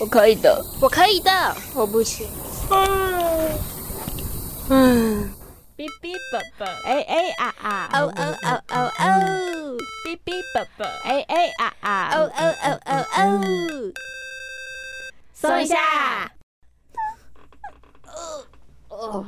我可以的，我可以的，我不行。嗯，哔哔啵啵，哎哎啊啊，哦哦哦哦哦，哔哔啵啵，哎哎啊啊，哦哦哦哦哦，送一下。哦，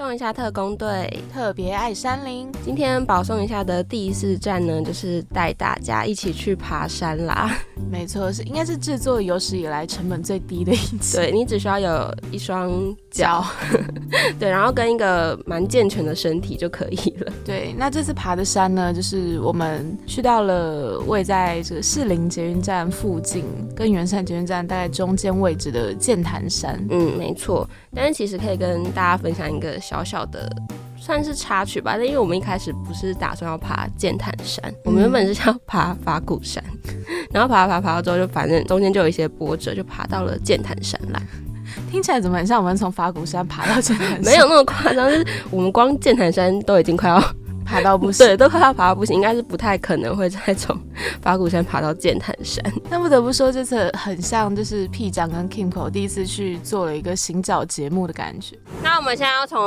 送一下特工队，特别爱山林。今天保送一下的第四站呢，就是带大家一起去爬山啦。没错，是应该是制作有史以来成本最低的一次。对你只需要有一双脚，对，然后跟一个蛮健全的身体就可以了。对，那这次爬的山呢，就是我们去到了位在这个士林捷运站附近，跟圆山捷运站大概中间位置的剑潭山。嗯，没错。但是其实可以跟大家分享一个小小的。算是插曲吧，但因为我们一开始不是打算要爬剑潭山，我们原本是要爬法鼓山，然后爬爬爬到之后，就反正中间就有一些波折，就爬到了剑潭山来。听起来怎么很像我们从法鼓山爬到剑潭山？没有那么夸张，就是我们光剑潭山都已经快要爬到不行，对，都快要爬到不行，应该是不太可能会再从 法鼓山爬到剑潭山。那不得不说，这次很像就是 P 长跟 Kimco 第一次去做了一个行脚节目的感觉。那我们现在要从。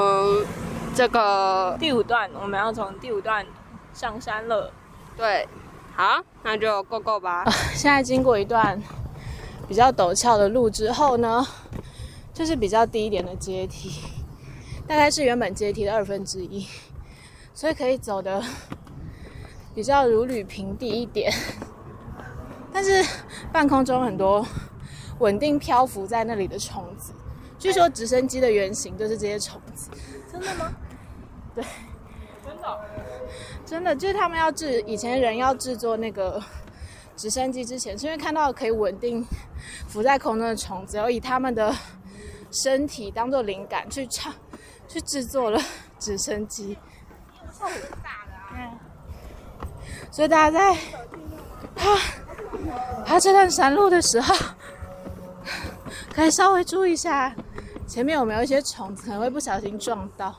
这个第五段，我们要从第五段上山了。对，好，那就 go go 吧。现在经过一段比较陡峭的路之后呢，就是比较低一点的阶梯，大概是原本阶梯的二分之一，所以可以走的 比较如履平地一点。但是半空中很多稳定漂浮在那里的虫子，据说直升机的原型就是这些虫子。真的吗？对，真的，真的就是他们要制以前人要制作那个直升机之前，是因为看到可以稳定浮在空中的虫子，然后以他们的身体当做灵感去唱去制作了直升机。所以大家在爬爬这段山路的时候，可以稍微注意一下。前面有没有一些虫子，可能会不小心撞到。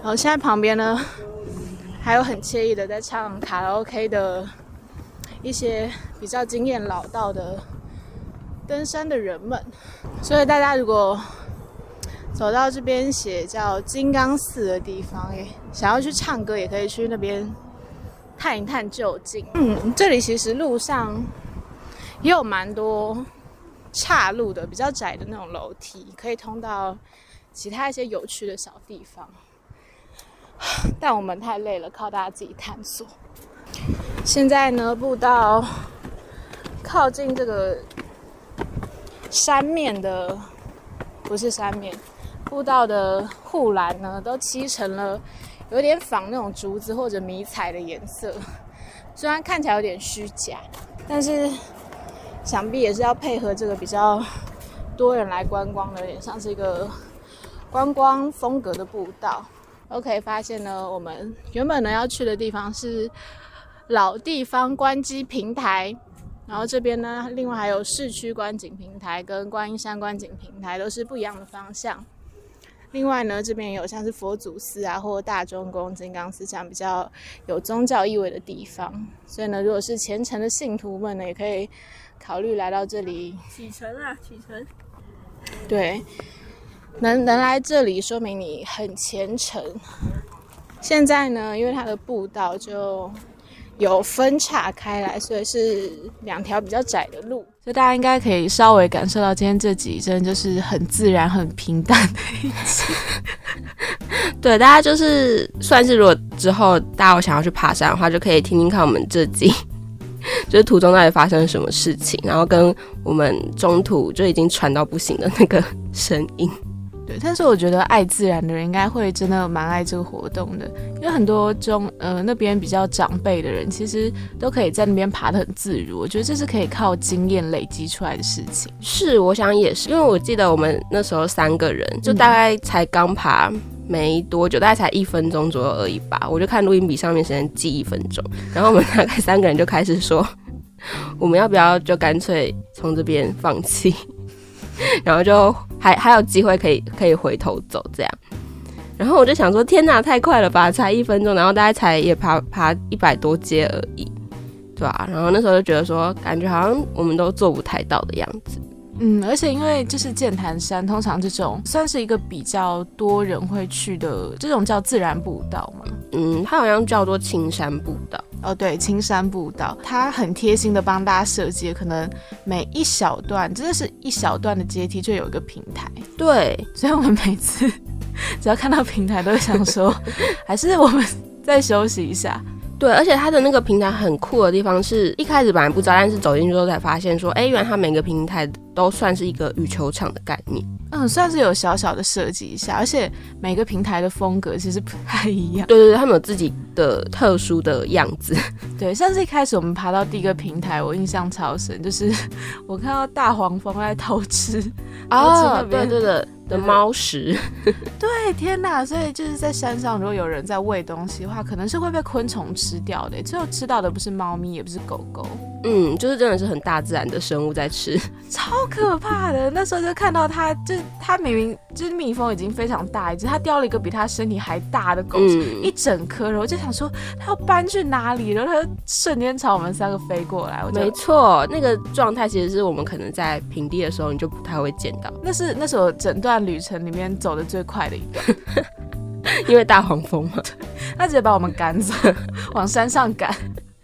然后现在旁边呢，还有很惬意的在唱卡拉 OK 的一些比较经验老道的登山的人们。所以大家如果走到这边写叫金刚寺的地方，诶，想要去唱歌，也可以去那边。探一探究竟。嗯，这里其实路上也有蛮多岔路的，比较窄的那种楼梯，可以通到其他一些有趣的小地方。但我们太累了，靠大家自己探索。现在呢，步道靠近这个山面的，不是山面，步道的护栏呢，都漆成了。有点仿那种竹子或者迷彩的颜色，虽然看起来有点虚假，但是想必也是要配合这个比较多人来观光的，有点像是一个观光风格的步道。OK，发现呢，我们原本呢要去的地方是老地方观机平台，然后这边呢，另外还有市区观景平台跟观音山观景平台，都是不一样的方向。另外呢，这边也有像是佛祖寺啊，或大钟宫、金刚寺这样比较有宗教意味的地方。所以呢，如果是虔诚的信徒们呢，也可以考虑来到这里启程啊，启程。对，能能来这里，说明你很虔诚。现在呢，因为它的步道就。有分岔开来，所以是两条比较窄的路，所以大家应该可以稍微感受到今天这集真的就是很自然、很平淡的一集。对，大家就是算是如果之后大家有想要去爬山的话，就可以听听看我们这集，就是途中到底发生了什么事情，然后跟我们中途就已经喘到不行的那个声音。对，但是我觉得爱自然的人应该会真的蛮爱这个活动的，因为很多中呃那边比较长辈的人，其实都可以在那边爬得很自如。我觉得这是可以靠经验累积出来的事情。是，我想也是，因为我记得我们那时候三个人就大概才刚爬没多久，大概才一分钟左右而已吧。我就看录音笔上面时间记一分钟，然后我们 大概三个人就开始说，我们要不要就干脆从这边放弃。然后就还还有机会可以可以回头走这样，然后我就想说，天哪，太快了吧，才一分钟，然后大概才也爬爬一百多阶而已，对吧、然后那时候就觉得说，感觉好像我们都做不太到的样子。嗯，而且因为就是剑潭山，通常这种算是一个比较多人会去的这种叫自然步道嘛。嗯，它好像叫做青山步道。哦，对，青山步道，它很贴心的帮大家设计，可能每一小段真的是一小段的阶梯就有一个平台，对，所以我们每次只要看到平台，都会想说，还是我们再休息一下。对，而且它的那个平台很酷的地方是，一开始本来不知道，但是走进去之后才发现说，哎，原来它每个平台都算是一个羽球场的概念。嗯，算是有小小的设计一下，而且每个平台的风格其实不太一样。对对对，他们有自己的特殊的样子。对，像是一开始我们爬到第一个平台，我印象超深，就是 我看到大黄蜂在偷吃。哦，对边对对的猫食，对，天哪！所以就是在山上，如果有人在喂东西的话，可能是会被昆虫吃掉的。最后吃到的不是猫咪，也不是狗狗，嗯，就是真的是很大自然的生物在吃。超可怕的。那时候就看到它，就是它明明就是蜜蜂已经非常大一只，它叼了一个比它身体还大的狗，一嗯，整颗，然后就想说它要搬去哪里，然后它就瞬间朝我们三个飞过来，我没错，那个状态其实是我们可能在平地的时候你就不太会见到，那是那时候整段旅程里面走的最快的一段，因为大黄蜂嘛。它直接把我们赶走，往山上赶。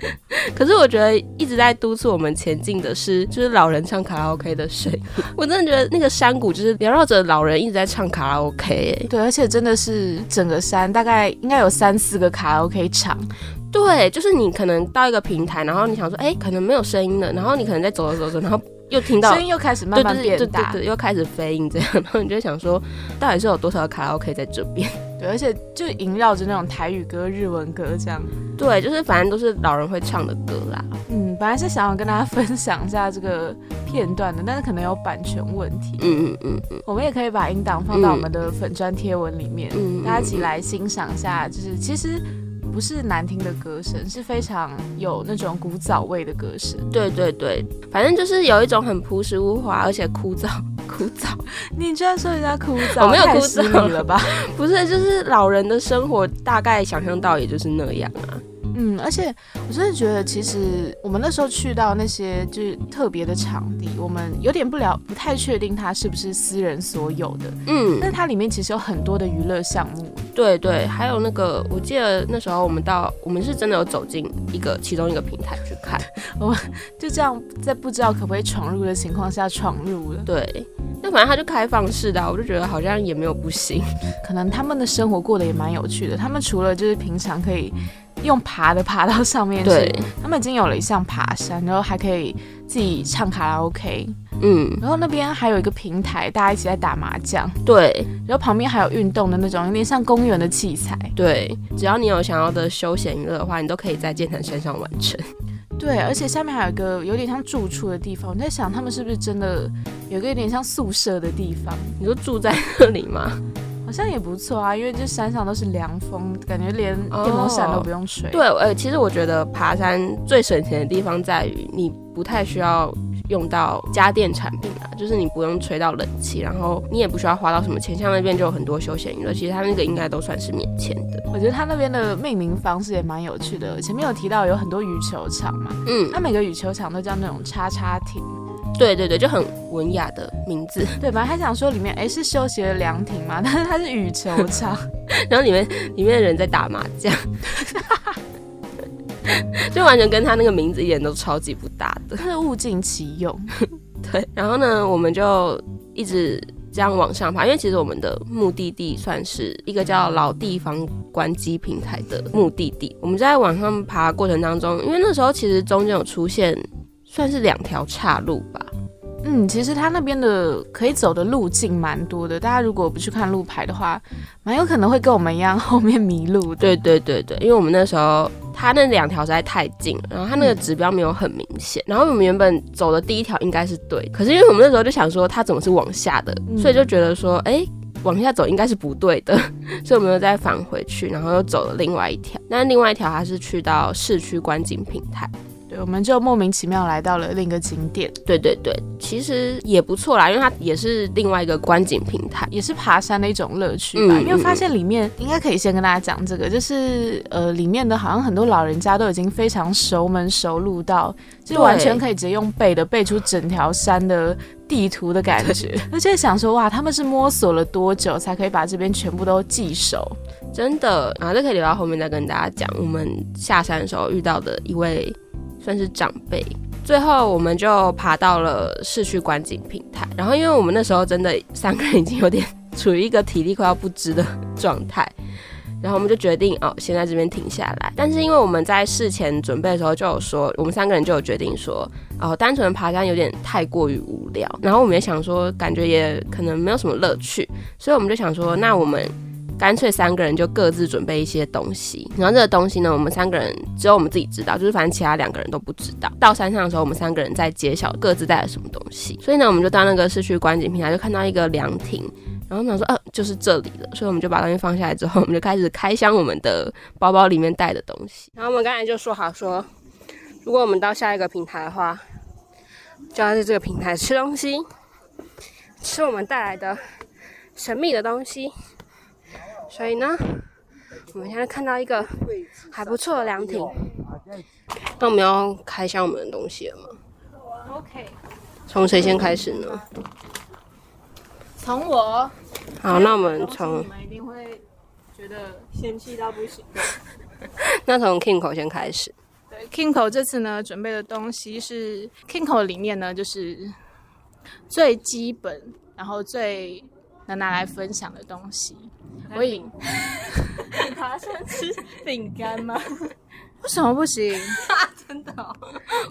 可是我觉得一直在督促我们前进的是，就是老人唱卡拉 OK 的声音。我真的觉得那个山谷就是缭绕着老人一直在唱卡拉 OK、欸。对，而且真的是整个山大概应该有三四个卡拉 OK 场，对，就是你可能到一个平台，然后你想说，哎、可能没有声音了，然后你可能在走着走着，然后又听到声音又开始慢慢对对对对变大。对，又开始飞音这样，然后你就想说，到底是有多少个卡拉 OK 在这边？对，而且就萦绕着那种台语歌、日文歌这样。对，就是反正都是老人会唱的歌啦。嗯，本来是想要跟大家 分享一下这个片段的，但是可能有版权问题。嗯嗯嗯嗯我们也可以把音档放到我们的粉砖贴文里面，嗯，大家一起来欣赏一下。就是其实不是难听的歌声，是非常有那种古早味的歌声。对对对，反正就是有一种很朴实无华，而且枯燥枯燥，你居然说人家枯燥，我没有了吧？不是就是老人的生活大概想象到也就是那样啊。嗯，而且我真的觉得，其实我们那时候去到那些就是特别的场地，我们有点不了，不太确定它是不是私人所有的，嗯，但它里面其实有很多的娱乐项目。对对，还有那个，我记得那时候我们到，我们是真的有走进一个其中一个平台去看，我们就这样，在不知道可不可以闯入的情况下闯入了，对，那反正它就开放式的啊、我就觉得好像也没有不行。可能他们的生活过得也蛮有趣的。他们除了就是平常可以用爬的爬到上面去。对，，他们已经有了一项爬山，然后还可以自己唱卡拉 OK，嗯，然后那边还有一个平台，大家一起在打麻将，对。然后旁边还有运动的那种，有点像公园的器材。对，只要你有想要的休闲娱乐的话，你都可以在剑潭山上完成。对，而且下面还有一个有点像住处的地方，我在想他们是不是真的有个有点像宿舍的地方，你说住在那里吗？好像也不错啊，因为这山上都是凉风，感觉连电风扇都不用吹。对，呃，其实我觉得爬山最省钱的地方在于你不太需要用到家电产品啊，就是你不用吹到冷气，然后你也不需要花到什么钱，像那边就有很多休闲娱乐，其实它那个应该都算是免钱的。我觉得它那边的命名方式也蛮有趣的。前面有提到有很多羽球场嘛，嗯它，每个羽球场都叫那种叉叉亭。对对对，就很文雅的名字。对，本来还想说里面哎是休息的凉亭嘛，但是它是羽球场。然后里面里面的人在打麻将，就完全跟他那个名字一点都超级不搭的。真是物尽其用。对，然后呢，我们就一直这样往上爬，因为其实我们的目的地算是一个叫老地方关机平台的目的地。我们在往上爬过程当中，因为那时候其实中间有出现算是两条岔路吧。嗯，其实它那边的可以走的路径蛮多的，大家如果不去看路牌的话，蛮有可能会跟我们一样 后面迷路的。对对对对，因为我们那时候它那两条实在太近了，然后它那个指标没有很明显，然后我们原本走的第一条应该是对，可是因为我们那时候就想说它怎么是往下的，嗯所以就觉得说，哎。往下走应该是不对的，所以我们又再返回去，然后又走了另外一条。那另外一条它是去到市区观景平台，对，我们就莫名其妙来到了另一个景点，对对对，其实也不错啦，因为它也是另外一个观景平台。也是爬山的一种乐趣吧。嗯因为发现里面应该可以先跟大家讲这个，就是呃，里面的好像很多老人家都已经非常熟门熟路到，就是完全可以直接用背的背出整条山的地图的感觉。而且想说，哇，他们是摸索了多久才可以把这边全部都记熟？真的啊，这可以留到后面再跟大家讲。我们下山的时候遇到的一位算是长辈，最后我们就爬到了市区观景平台。然后因为我们那时候真的三个人已经有点 处于一个体力快要不支的状态，然后我们就决定哦，先在这边停下来。但是因为我们在事前准备的时候就有说，我们三个人就有决定说，哦，单纯爬山有点太过于无聊。然后我们也想说，感觉也可能没有什么乐趣，所以我们就想说，那我们。干脆三个人就各自准备一些东西，然后这个东西呢，我们三个人只有我们自己知道，就是反正其他两个人都不知道。到山上的时候，我们三个人在揭晓各自带了什么东西。所以呢，我们就到那个市区观景平台，就看到一个凉亭，然后我们想说，呃，就是这里了。所以我们就把东西放下来之后，我们就开始开箱我们的包包里面带的东西。然后我们刚才就说好说，如果我们到下一个平台的话，就要在这个平台吃东西，吃我们带来的神秘的东西。所以呢，我们现在看到一个还不错的凉亭。那我们要开箱我们的东西了吗？OK，从谁先开始呢？从我，好，那我们从们一定会觉得嫌弃到不行。那从 Kingo 先开始。对，Kingo 这次呢准备的东西是 Kingo 里面呢就是最基本，然后最能拿来分享的东西。我以爬山 吃饼干吗？为什么不行？真的、哦？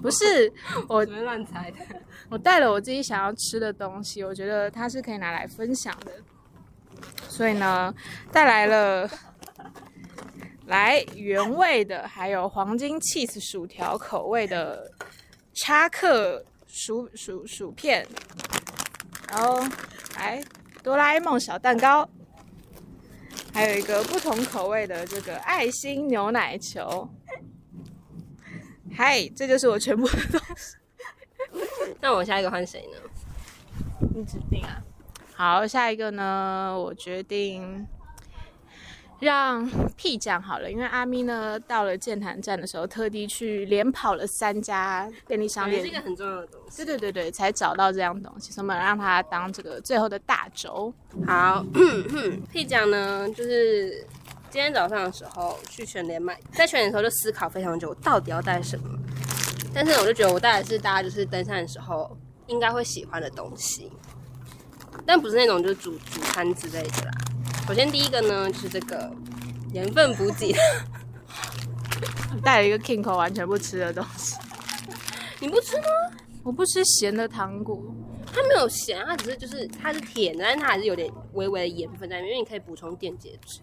不是我，乱猜的。我带了我自己想要吃的东西，我觉得它是可以拿来分享的。所以呢，带来了来原味的，还有黄金 cheese 薯条口味的叉克薯薯薯片，然后来哆啦 A 梦小蛋糕，还有一个不同口味的这个爱心牛奶球。嗨，这就是我全部的东西。那我下一个换谁呢？你指定啊。好，下一个呢，我决定让屁讲好了，因为阿咪呢到了剑潭站的时候，特地去连跑了三家便利商店是一，个很重要的东西。对对对对，才找到这样东西，所以我们让他当这个最后的大轴。好，屁讲呢，就是今天早上的时候去全联买，在全联的时候就思考非常久，我到底要带什么。但是我就觉得我带的是大家就是登山的时候应该会喜欢的东西，但不是那种就是主主餐之类的啦。首先第一个呢就是这个盐分补给，带了一个 Kingo 完全不吃的东西，你不吃吗？我不吃咸的糖果。它没有咸，它只是就是它是甜的，但是它还是有点微微的盐分在里面，因为你可以补充电解质。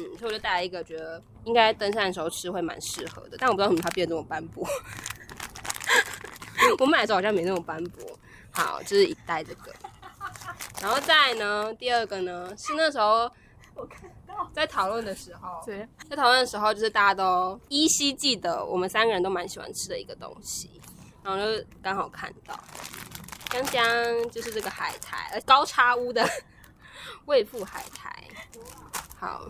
嗯，所以我就带了一个，觉得应该登山的时候吃会蛮适合的，但我不知道为什么它变得这么斑驳。我买的时候好像没那么斑驳。好，这是一袋这个，然后再呢，第二个呢是那时候我看到在讨论的时候，对，在讨论的时候，就是大家都依稀记得我们三个人都蛮喜欢吃的一个东西，然后就刚好看到，江江就是这个海苔，呃，高叉屋的 味富海苔。好，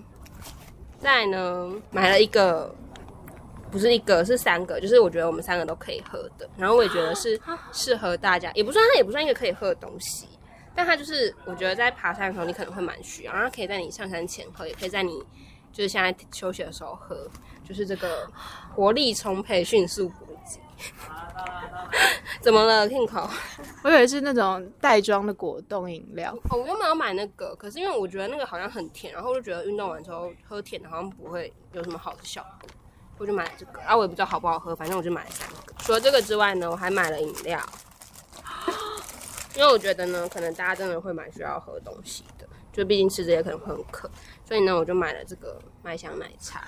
再呢，买了一个，不是一个，是三个，就是我觉得我们三个都可以喝的，然后我也觉得是适合大家，也不算它也不算一个可以喝的东西。但它就是，我觉得在爬山的时候你可能会蛮需要，然后可以在你上山前喝，也可以在你就是现在休息的时候喝，就是这个活力充沛、迅速补给。怎么了，Kingo？我以为是那种袋装的果冻饮料。哦，我原本要买那个，可是因为我觉得那个好像很甜，然后我就觉得运动完之后喝甜的好像不会有什么好的效果，我就买了这个。啊，我也不知道好不好喝，反正我就买了三个。除了这个之外呢，我还买了饮料，因为我觉得呢，可能大家真的会蛮需要喝东西的，就毕竟吃这些可能会很渴，所以呢，我就买了这个麦香奶茶。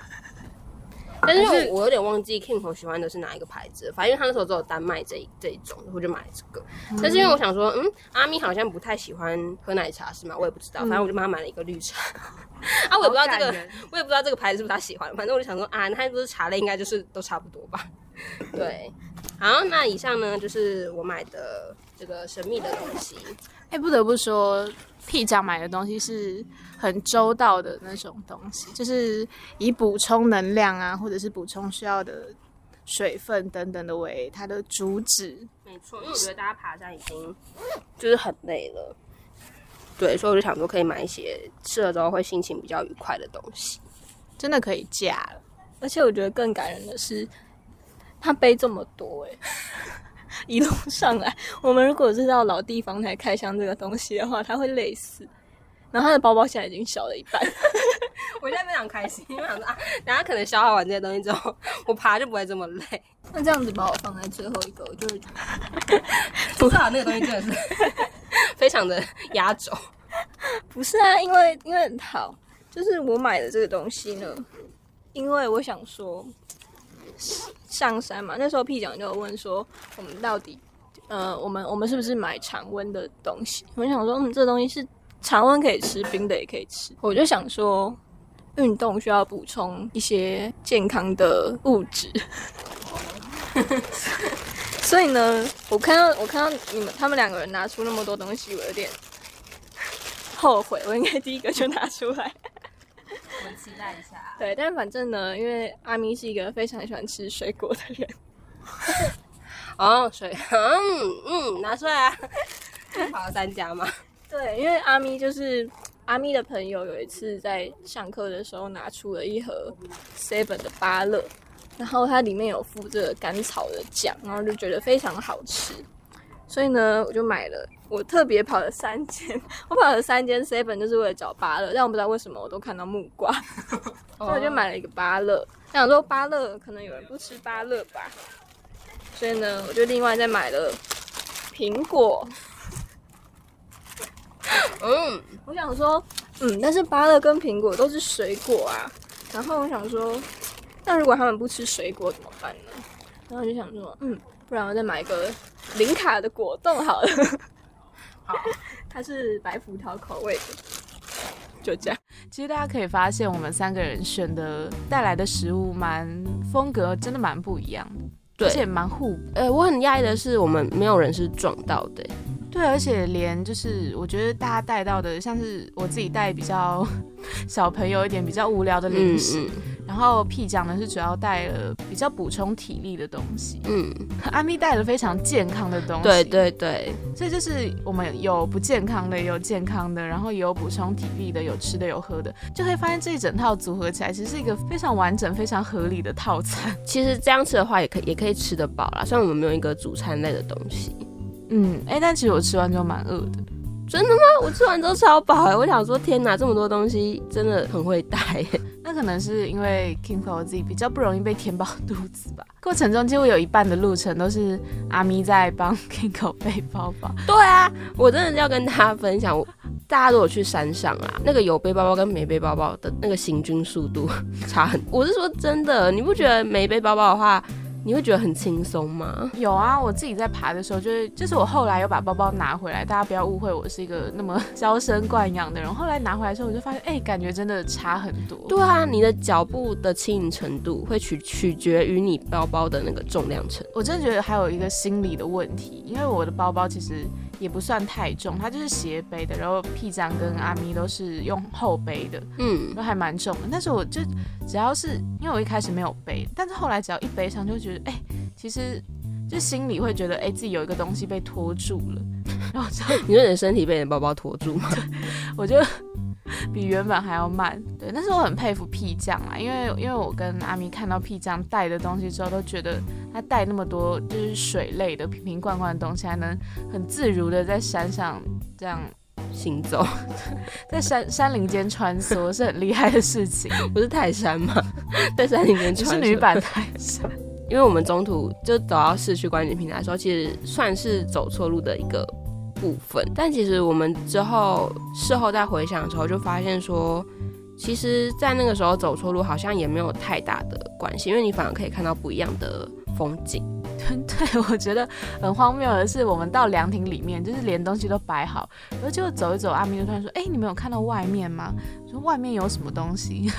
但是我有点忘记 King 喜欢的是哪一个牌子，反正他那时候只有单卖这一这一种，我就买了这个。但是因为我想说，嗯，阿咪好像不太喜欢喝奶茶是吗？我也不知道，反正我就帮他买了一个绿茶。啊，我也不知道这个 我也不知道这个牌子是不是他喜欢，反正我就想说啊，他不是茶类，应该就是都差不多吧。对，好，那以上呢就是我买的这个神秘的东西。哎，不得不说，屁长买的东西是很周到的那种东西，就是以补充能量啊，或者是补充需要的水分等等的为它的主旨。没错，因为我觉得大家爬山已经就是很累了，对，所以我就想说可以买一些吃了之后会心情比较愉快的东西。真的可以驾了，而且我觉得更感人的是，他背这么多哎、一路上来，我们如果是到老地方才开箱这个东西的话，他会累死。然后他的包包现在已经小了一半，我现在非常开心，因为我想说啊，等下可能消耗完这些东西之后，我爬就不会这么累。那这样子把我放在最后一个，我就至少那个东西真的是非常的压轴。不是啊，因为因为好，就是我买的这个东西呢，因为我想说上山嘛，那时候 P 讲就有问说，我们到底呃，我们我们是不是买常温的东西？我想说，嗯，这东西是常温可以吃，冰的也可以吃。我就想说，运动需要补充一些健康的物质。所以呢，我看到我看到你们他们两个人拿出那么多东西，我有点后悔，我应该第一个就拿出来。期待一下。对，但反正呢，因为阿咪是一个非常喜欢吃水果的人，哦，水，嗯嗯，拿出来啊！跑了三家嘛？对，因为阿咪就是阿咪的朋友，有一次在上课的时候拿出了一盒 Seven 的芭乐，然后它里面有附这个甘草的酱，然后就觉得非常好吃，所以呢，我就买了。我特别跑了三间，我跑了三间 Seven 就是为了找芭乐，但我不知道为什么我都看到木瓜，所以我就买了一个芭乐。想说芭乐可能有人不吃芭乐吧，所以呢，我就另外再买了苹果。嗯，我想说，嗯，但是芭乐跟苹果都是水果啊。然后我想说，那如果他们不吃水果怎么办呢？然后就想说，嗯，不然我再买一个零卡的果冻好了。好，它是白葡萄口味的，就这样。其实大家可以发现，我们三个人选的带来的食物蛮风格，真的蛮不一样的，对而且蛮互补。呃，我很讶异的是，我们没有人是撞到的、对，而且连就是我觉得大家带到的，像是我自己带比较 小朋友一点比较无聊的零食，嗯然后 P 讲呢是主要带了比较补充体力的东西，嗯，阿咪带了非常健康的东西，对，对对，所以就是我们有不健康的，也有健康的，然后也有补充体力的，有吃的有喝的，就可以发现这一整套组合起来，其实是一个非常完整、非常合理的套餐。其实这样吃的话，也可以也可以吃得饱啦。虽然我们没有一个主餐类的东西，嗯，哎，但其实我吃完之后蛮饿的。真的吗？我吃完之后超饱哎、我想说，天哪，这么多东西真的很会带、欸。那可能是因为 Kingo 自己比较不容易被填饱肚子吧。过程中几乎有一半的路程都是阿咪在帮 Kingo 背包包。对啊，我真的要跟大家分享，我大家如果去山上啊，那个有背包包跟没背包包的那个行军速度 差很。我是说真的，你不觉得没背包包的话，你会觉得很轻松吗？有啊，我自己在爬的时候，就是就是我后来又把包包拿回来，大家不要误会我是一个那么娇生惯养的人。后来拿回来之后，我就发现，哎、感觉真的差很多。对啊，你的脚步的轻盈程度会取取决于你包包的那个重量程。我真的觉得还有一个心理的问题，因为我的包包其实也不算太重，它就是斜背的，然后屁章跟阿咪都是用后背的，嗯，都还蛮重的。但是我就只要是因为我一开始没有背，但是后来只要一背上，就会觉得哎、其实就心里会觉得哎、自己有一个东西被拖住了，然后就 你说你的身体被你的包包拖住吗？我就 比原本还要慢。对，但是我很佩服屁酱啦，因为因为我跟阿咪看到屁酱带的东西之后，都觉得他带那么多就是水类的瓶瓶罐罐的东西，还能很自如的在山上这样行走 在山山林间穿梭，是很厉害的事情。不是泰山吗？在山里面你穿梭是女版泰山，因为我们中途就走到市区观景平台的时候，其实算是走错路的一个部分。但其实我们之后事后再回想的时候，就发现说，其实，在那个时候走错路好像也没有太大的关系，因为你反而可以看到不一样的风景。对我觉得很荒谬的是，我们到凉亭里面，就是连东西都摆好，然后结果走一走，阿明就突然说：“哎、你们有看到外面吗？”我说：“外面有什么东西？”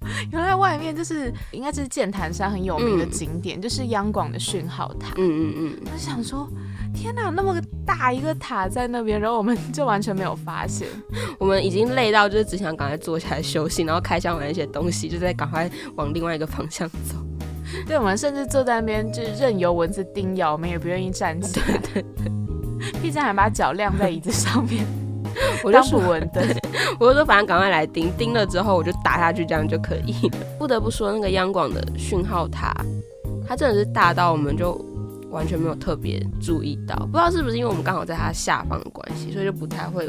原来外面就是应该是剑潭山很有名的景点，就是央广的讯号塔。嗯嗯嗯，我就想说，天哪，那么大一个塔在那边，然后我们就完全没有发现。我们已经累到就是只想赶快坐下来休息，然后开箱完一些东西，就在赶快往另外一个方向走。对，我们甚至坐在那边就任由蚊子叮咬，我们也不愿意站起来。对对对，毕竟还把脚晾在椅子上面，我就当捕说，蚊灯。我就说反正赶快来盯，盯了之后我就打下去，这样就可以了。不得不说，那个央广的讯号塔，它真的是大到我们就完全没有特别注意到，不知道是不是因为我们刚好在它下方的关系，所以就不太会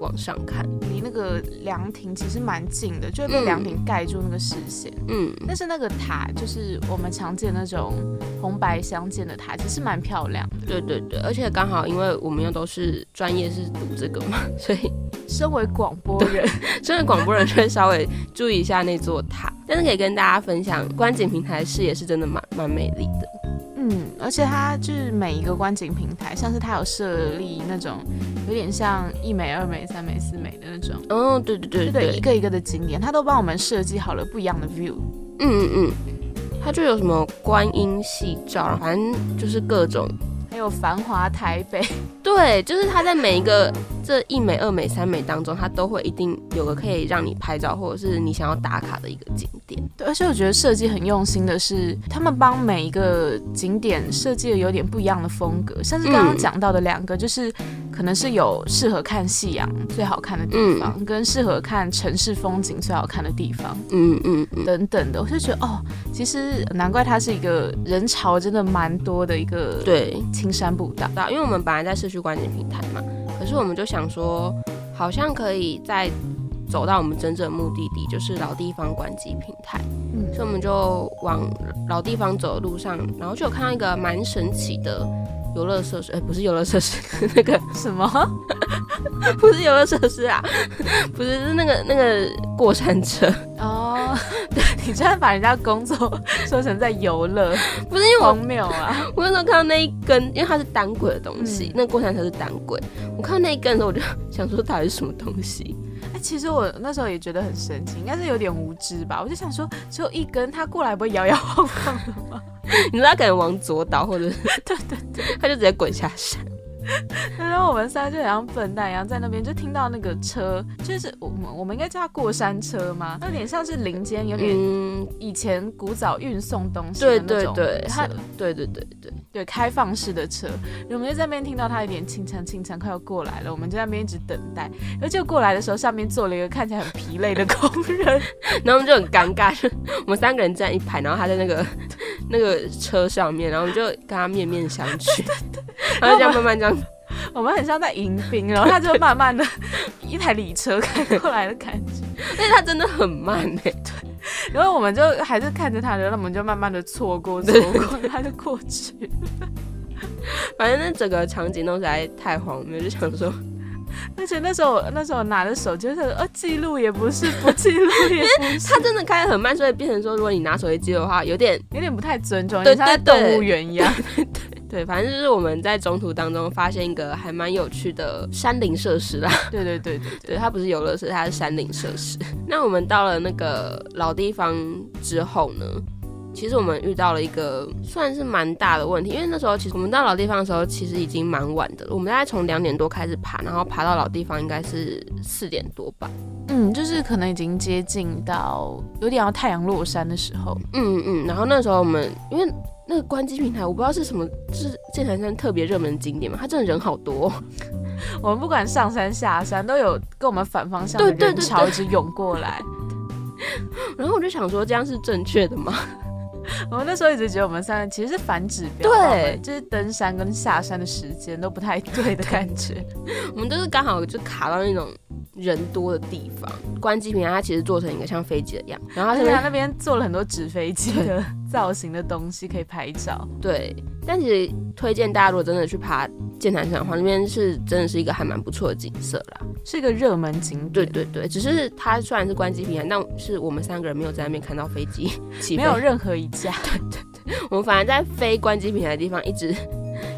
往上看。离那个凉亭其实蛮近的，就会被嗯凉亭盖住那个视线。嗯，但是那个塔就是我们常见那种红白相间的塔，其实蛮漂亮的。对对对，而且刚好因为我们又都是专业是读这个嘛，所以身为广播人，身为广播人就会稍微注意一下那座塔。但是可以跟大家分享，观景平台视野是真的蛮蛮美丽的。嗯，而且它就是每一个观景平台，像是它有设立那种有点像一美、二美、三美、四美的那种，哦，对对对对对，一个一个的景点，它都帮我们设计好了不一样的 view。嗯嗯嗯，它就有什么观音戏照，反正就是各种。还有繁华台北，对，就是它在每一个这一美、二美、三美当中，它都会一定有个可以让你拍照，或者是你想要打卡的一个景点。对，而且我觉得设计很用心的是，他们帮每一个景点设计了有点不一样的风格，像是刚刚嗯讲到的两个，就是可能是有适合看夕阳最好看的地方，跟适合看城市风景最好看的地方。嗯嗯嗯，等等的，我就觉得哦，其实难怪它是一个人潮真的蛮多的一个对，青山步道。因为我们本来在社区观景平台嘛，可是我们就想说，好像可以再走到我们真正的目的地，就是老地方观景平台。嗯所以我们就往老地方走的路上，然后就有看到一个蛮神奇的游乐设施，哎、不是游乐设施，那个什么？不是游乐设施啊，不是是那个那个过山车，哦，你居然把人家工作 说成在游乐，不是因为我荒谬啊！我那时候看到那一根，因为它是单轨的东西，嗯那个过山车是单轨，我看到那一根的时候，我就 想说到底是什么东西？哎、其实我那时候也觉得很神奇，应该是有点无知吧。我就想说，只有一根，它过来不会摇摇晃晃的吗？你知道他可能往左倒，或者是对对对，它就直接滚下山。然后我们三个就很像笨蛋一样在那边，就听到那个车，就是我们我们应该叫它过山车吗？有点像是林间，有点嗯，以前古早运送东西对的那种对对，对对对对，对开放式的车，我们就在那边听到它有点清唱清唱，快要过来了，我们就在那边一直等待。然后就过来的时候，上面坐了一个看起来很疲累的工人，然后我们就很尴尬，就我们三个人站一排，然后他在那个那个车上面，然后我们就跟他面面相觑，然后这样慢慢这样，我们很像在迎宾，然后他就慢慢的 一台礼车开过来的感觉，但是他真的很慢哎、对然后我们就还是看着他，然后我们就慢慢的错过错过，他就过去。反正那整个场景都实在太荒谬，就想说，而且那时候那时候我拿着手机，就是呃记录也不是，不记录也不是，他真的开得很慢，所以变成说，如果你拿手机记录的话，有点有点不太尊重，对你像在对对动物园一样。对，反正就是我们在中途当中发现一个还蛮有趣的山林设施啦。对对对对对，它不是游乐设施，它是山林设施。那我们到了那个老地方之后呢，其实我们遇到了一个算是蛮大的问题，因为那时候其实我们到老地方的时候，其实已经蛮晚的了。我们大概从两点多开始爬，然后爬到老地方应该是四点多吧。嗯，就是可能已经接近到有点要太阳落山的时候。嗯嗯，然后那时候我们因为。那个关机平台，我不知道是什么，就是剑潭山特别热门的景点嘛，它真的人好多、哦。我们不管上山下山，都有跟我们反方向的人潮一直涌过来。然后我就想说，这样是正确的吗？我们那时候一直觉得我们三个其实是反指标，对就是登山跟下山的时间都不太对的感觉。我们都是刚好就卡到那种人多的地方。关机平台它其实做成一个像飞机的样，然后它这边而且他那边做了很多纸飞机的造型的东西可以拍照。对，但其实推荐大家如果真的去爬剑潭山的话，那边是真的是一个还蛮不错的景色啦。是一个热门景点，对对对，只是它虽然是关机平台，但是我们三个人没有在那边看到飞机起飞，没有任何一架 对对对我们反而在飞关机平台的地方一直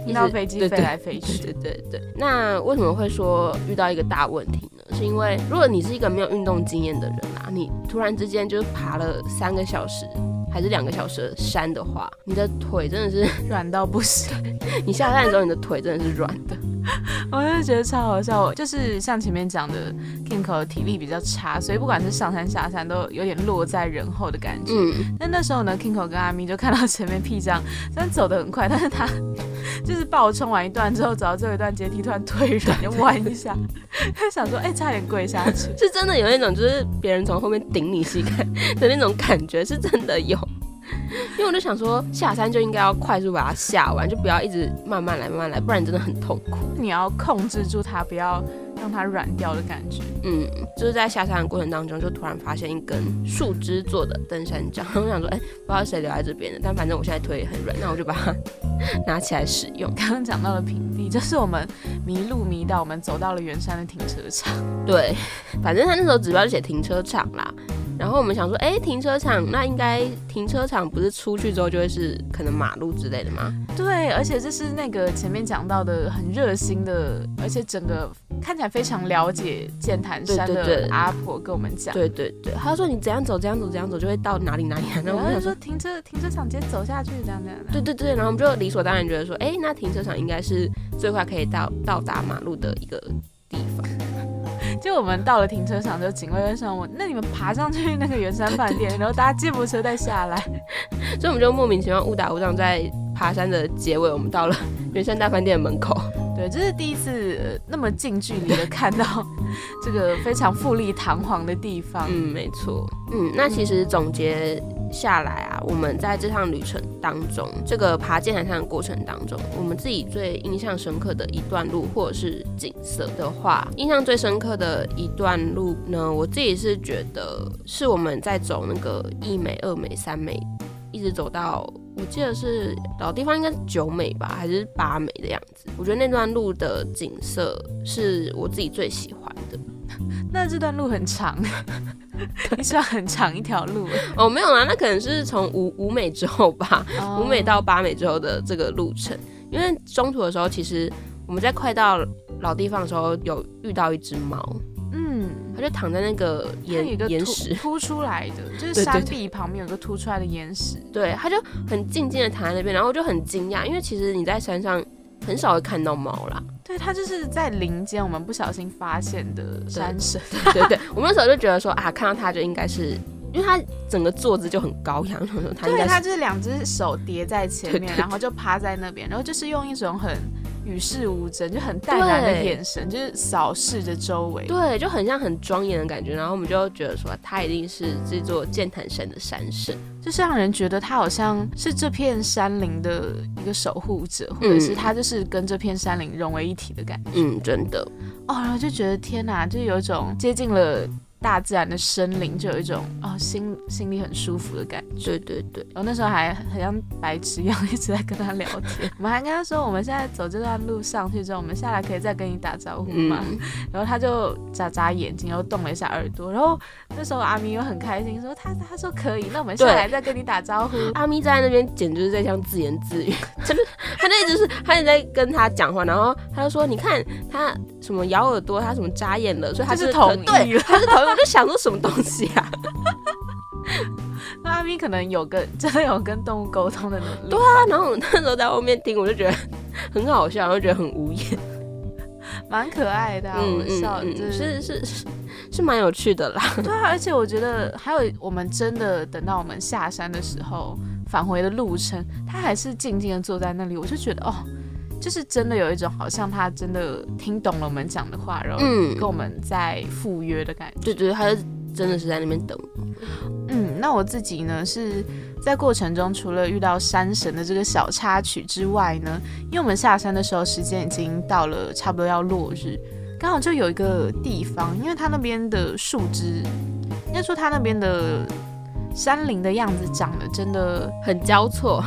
遇到飞机飞来飞去。对对对，那为什么会说遇到一个大问题呢？是因为如果你是一个没有运动经验的人啊，你突然之间就是爬了三个小时还是两个小时的山的话，你的腿真的是 软到不行。你下山的时候，你的腿真的是软的。我就觉得超好笑，就是像前面讲的，Kinko 体力比较差，所以不管是上山下山都有点落在人后的感觉。嗯，但那时候呢，Kinko 跟阿咪就看到前面屁张，虽然走得很快，但是他就是爆冲完一段之后，走到最后一段阶梯，突然腿软就弯一下，他想说，哎，差点跪下去，是真的有那种就是别人从后面顶你膝盖的那种感觉，是真的有。因为我就想说，下山就应该要快速把它下完，就不要一直慢慢来，慢慢来，不然真的很痛苦。你要控制住它，不要让它软掉的感觉。嗯，就是在下山的过程当中，就突然发现一根树枝做的登山杖，我想说，哎，不知道谁留在这边的，但反正我现在腿也很软，那我就把它 拿起来使用。刚刚讲到了平地，就是我们迷路迷到，我们走到了圆山的停车场。对，反正他那时候指标就写停车场啦。然后我们想说，哎，停车场那应该停车场不是出去之后就会是可能马路之类的吗？对，而且这是那个前面讲到的很热心的，而且整个看起来非常了解剑潭山的阿婆跟我们讲。对对对，她说你怎样走怎样走怎样走就会到哪里哪里。然后我们想说停车停车场直接走下去这样这样。对对对，然后我们就理所当然觉得说，哎，那停车场应该是最快可以到到达马路的一个地方。就我们到了停车场，就警卫问上我，那你们爬上去那个圆山饭店，然后搭接驳车再下来，所以我们就莫名其妙误打误撞在爬山的结尾，我们到了圆山大饭店的门口。对，这是第一次那么近距离的看到这个非常富丽堂皇的地方。嗯，没错。嗯，那其实总结。下来啊，我们在这趟旅程当中，这个爬剑潭山的过程当中，我们自己最印象深刻的一段路或者是景色的话，印象最深刻的一段路呢，我自己是觉得是我们在走那个一美、二美、三美，一直走到我记得是老地方应该是九美吧，还是八美的样子。我觉得那段路的景色是我自己最喜欢的。那这段路很长。你是要很长一条路。哦，没有啦，那可能是从五五美之后吧，五美到八美之后的这个路程。因为中途的时候，其实我们在快到老地方的时候，有遇到一只猫，嗯，它就躺在那个岩岩石。凸出来的，就是山壁旁边有个凸出来的岩石，对，它就很静静的躺在那边，然后我就很惊讶，因为其实你在山上很少会看到猫啦。对，它就是在林间，我们不小心发现的山神。对 对，我们那时候就觉得说啊，看到它就应该是，因为它整个坐姿就很高扬，它对，它就是两只手叠在前面，然后就趴在那边，然后就是用一种很。与世无争，就很淡然的眼神，就是扫视着周围，对，就很像很庄严的感觉。然后我们就觉得说，他一定是这座剑潭山的山神，就是让人觉得他好像是这片山林的一个守护者，或者是他就是跟这片山林融为一体的感觉。嗯，真的。哦，然后就觉得天哪，就有一种接近了。大自然的森林就有一种哦心心里很舒服的感觉。对对对，我那时候还很像白痴一样一直在跟他聊天。我们还跟他说，我们现在走这段路上去之后，我们下来可以再跟你打招呼吗？然后他就眨眨眼睛，然后动了一下耳朵。然后那时候阿咪又很开心，说他他说可以，那我们下来再跟你打招呼。阿咪站在那边简直是在像自言自语，真的，他那一直是他一直在跟他讲话，然后他就说你看他什么咬耳朵，他什么眨眼了，所以他是同意，他是同意。我就想说什么东西啊？那阿咪可能有跟 真的有跟动物沟通的能力。对啊，然后我那时候在后面听，我就觉得很好笑，然后觉得很无言，蛮可爱的。嗯嗯，是是是是蛮有趣的啦。对啊，而且我觉得还有我们真的等到我们下山的时候，返回的路程，他还是静静的坐在那里，我就觉得哦。就是真的有一种好像他真的听懂了我们讲的话，然后跟我们在赴约的感觉。对对，他是真的是在那边等。嗯，那我自己呢是在过程中除了遇到山神的这个小插曲之外呢，因为我们下山的时候时间已经到了差不多要落日，刚好就有一个地方，因为它那边的树枝，应该说它那边的山林的样子长得真的很交错。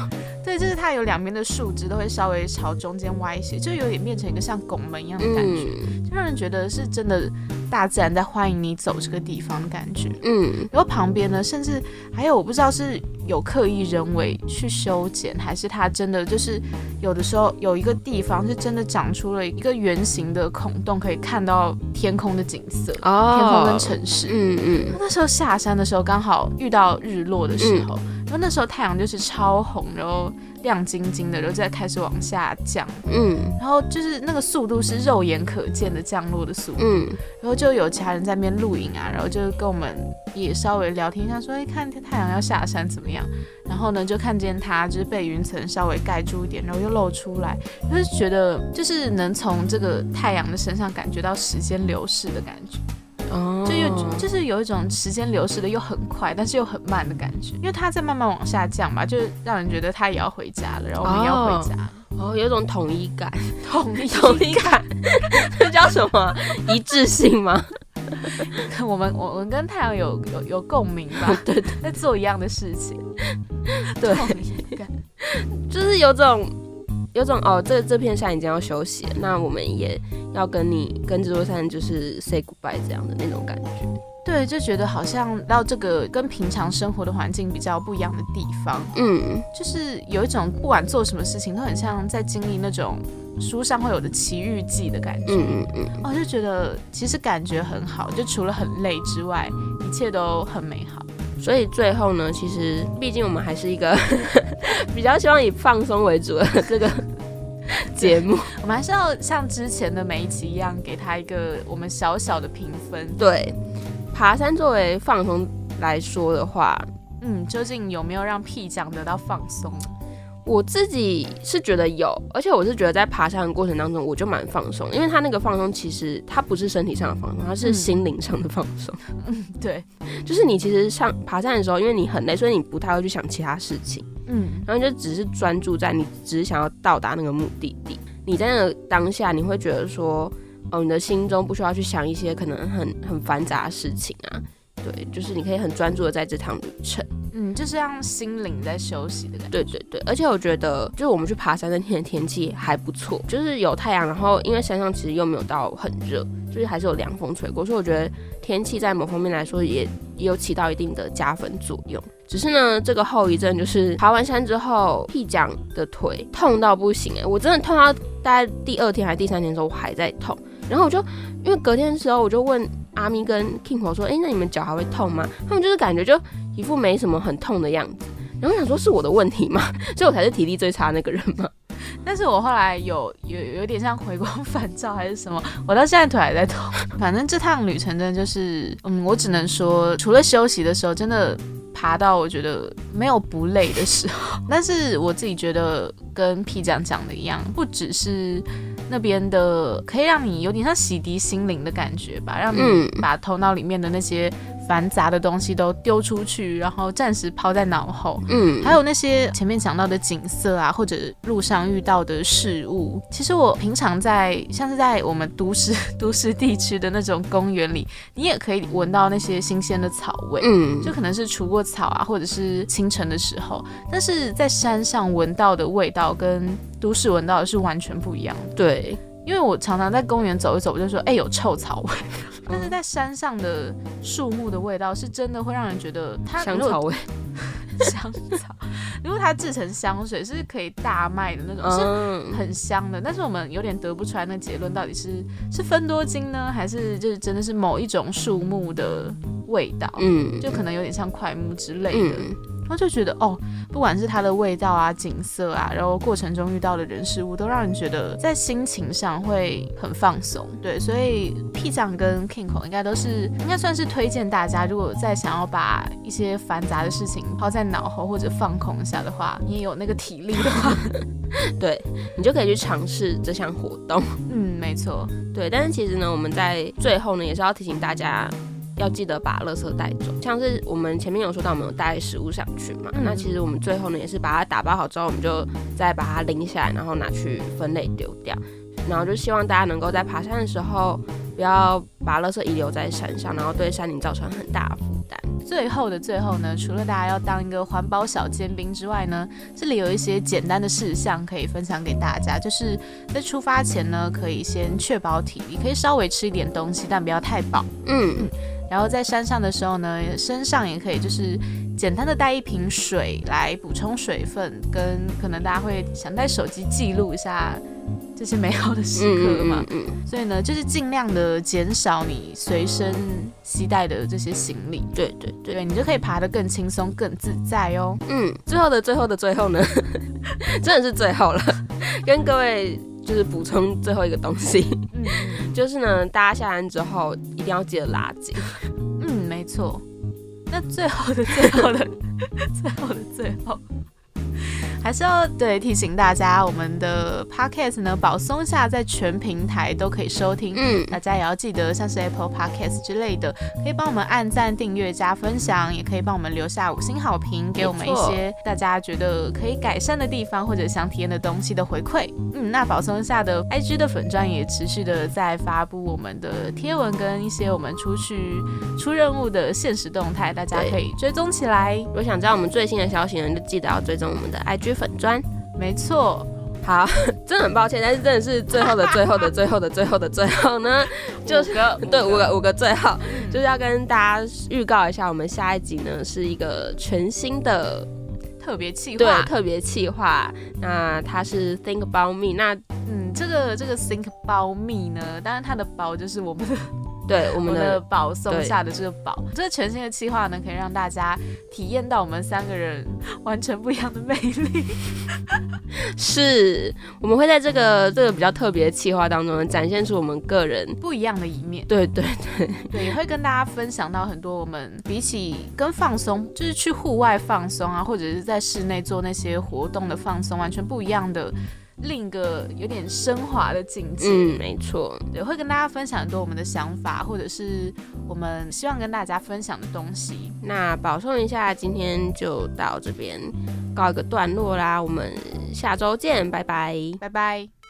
对，就是它有两边的树枝都会稍微朝中间歪斜，就有点变成一个像拱门一样的感觉，就让人觉得是真的大自然在欢迎你走这个地方的感觉。嗯，然后旁边呢，甚至还有我不知道是有刻意人为去修剪，还是它真的就是有的时候有一个地方是真的长出了一个圆形的孔洞，可以看到天空的景色，天空跟城市。嗯嗯，那时候下山的时候刚好遇到日落的时候。然后那时候太阳就是超红，然后亮晶晶的，然后再开始往下降，嗯，然后就是那个速度是肉眼可见的降落的速度，嗯，然后就有其他人在那边录影啊，然后就跟我们也稍微聊天一下，说哎，看太阳要下山怎么样？然后呢，就看见它就是被云层稍微盖住一点，然后又露出来，就是觉得就是能从这个太阳的身上感觉到时间流逝的感觉。就又就是有一种时间流逝的又很快，但是又很慢的感觉，因为它在慢慢往下降吧，就让人觉得他也要回家了，然后我们也要回家，哦，有一种统一感，统一 统一感，这叫什么？一致性吗？我们我们跟太阳有有有共鸣吧？对，在做一样的事情，对，就是有种。有种哦，这这片山已经要休息了，那我们也要跟你跟这座山就是 say goodbye 这样的那种感觉。对，就觉得好像到这个跟平常生活的环境比较不一样的地方，嗯，就是有一种不管做什么事情都很像在经历那种书上会有的奇遇记的感觉。嗯嗯嗯，哦，就觉得其实感觉很好，就除了很累之外，一切都很美好。所以最后呢，其实毕竟我们还是一个 比较希望以放松为主的 这个节目，我们还是要像之前的每一期一样，给他一个我们小小的评分。对，爬山作为放松来说的话，嗯，究竟有没有让屁讲得到放松？我自己是觉得有，而且我是觉得在爬山的过程当中，我就蛮放松，因为他那个放松其实它不是身体上的放松，它是心灵上的放松。嗯，对，就是你其实上爬山的时候，因为你很累，所以你不太会去想其他事情。嗯，然后就只是专注在你只是想要到达那个目的地。你在那个当下，你会觉得说，哦，你的心中不需要去想一些可能很很繁杂的事情啊。对，就是你可以很专注的在这趟旅程。嗯，就是让心灵在休息的感觉。对对对，而且我觉得，就是我们去爬山那天的天气还不错，就是有太阳，然后因为山上其实又没有到很热，就是还是有凉风吹过，所以我觉得天气在某方面来说也也有起到一定的加分作用。只是呢，这个后遗症就是爬完山之后，屁讲的腿痛到不行哎，我真的痛到大概第二天还是第三天的时候，我还在痛。然后我就因为隔天的时候，我就问阿咪跟 King 说，哎，那你们脚还会痛吗？他们就是感觉就一副没什么很痛的样子。然后想说是我的问题吗？所以我才是体力最差那个人吗？但是我后来有有有点像回光返照还是什么，我到现在腿还在痛。反正这趟旅程真的就是，嗯，我只能说，除了休息的时候，真的爬到我觉得没有不累的时候。但是我自己觉得跟 P 酱讲的一样，不只是。那边的可以让你有点像洗涤心灵的感觉吧，让你把头脑里面的那些。繁杂的东西都丢出去，然后暂时抛在脑后。嗯，还有那些前面讲到的景色啊，或者路上遇到的事物。其实我平常在像是在我们都市 都市地区的那种公园里，你也可以闻到那些新鲜的草味。嗯，就可能是除过草啊，或者是清晨的时候。但是在山上闻到的味道跟都市闻到的是完全不一样的。对。因为我常常在公园走一走，我就说，哎，有臭草味。但是在山上的树木的味道是真的会让人觉得它香草味，香草。如果它制成香水是可以大卖的那种，是很香的。但是我们有点得不出来那结论到底是是分多金呢，还是就是真的是某一种树木的味道？嗯，就可能有点像快木之类的。然后就觉得哦，不管是它的味道啊、景色啊，然后过程中遇到的人事物，都让人觉得在心情上会很放松。对，所以 P 酱跟 King 口应该都是应该算是推荐大家，如果再想要把一些繁杂的事情抛在脑后或者放空一下的话，你也有那个体力的话，对你就可以去尝试这项活动。嗯，没错，对。但是其实呢，我们在最后呢，也是要提醒大家。要记得把垃圾带走，像是我们前面有说到，我们有带食物上去嘛？那其实我们最后呢，也是把它打包好之后，我们就再把它拎下来，然后拿去分类丢掉。然后就希望大家能够在爬山的时候，不要把垃圾遗留在山上，然后对山林造成很大负担。最后的最后呢，除了大家要当一个环保小尖兵之外呢，这里有一些简单的事项可以分享给大家，就是在出发前呢，可以先确保体力，可以稍微吃一点东西，但不要太饱。嗯。然后在山上的时候呢，身上也可以就是简单的带一瓶水来补充水分，跟可能大家会想带手机记录一下这些美好的时刻嘛。嗯嗯。所以呢，就是尽量的减少你随身携带的这些行李。对对对，你就可以爬得更轻松、更自在哦。嗯，最后的最后的最后呢，真的是最后了，跟各位。就是补充最后一个东西，就是呢，大家下山之后一定要记得拉紧。嗯，没错。那最后的 最后的最后的最后。还是要对提醒大家，我们的 podcast 呢，保松下在全平台都可以收听。嗯，大家也要记得，像是 Apple Podcast 之类的，可以帮我们按赞、订阅、加分享，也可以帮我们留下五星好评，给我们一些大家觉得可以改善的地方或者想体验的东西的回馈。嗯，那保松下的 IG 的粉钻也持续的在发布我们的贴文跟一些我们出去出任务的现实动态，大家可以追踪起来。如果想知道我们最新的消息呢，就记得要追踪我们的 IG。粉砖，没错。好，真的很抱歉，但是真的是最后的最后的最后的最后的最后呢，就是对五个 五个最后，就是要跟大家预告一下，我们下一集呢是一个全新的特别企划，对，特别企划。那它是 Think About Me，那嗯，这个这个 Think About Me 呢，当然它的包就是我们的。对我们的宝松下的这个宝，这全新的计划呢，可以让大家体验到我们三个人 完全不一样的魅力。是，我们会在这个这个比较特别的计划当中，展现出我们个人不一样的一面。对对对 对，也会跟大家分享到很多我们比起跟放松，就是去户外放松啊，或者是在室内做那些活动的放松，完全不一样的。另一个有点升华的境界，嗯，没错，对，会跟大家分享很多我们的想法，或者是我们希望跟大家分享的东西。那保送一下，今天就到这边告一个段落啦，我们下周见，拜拜，拜拜。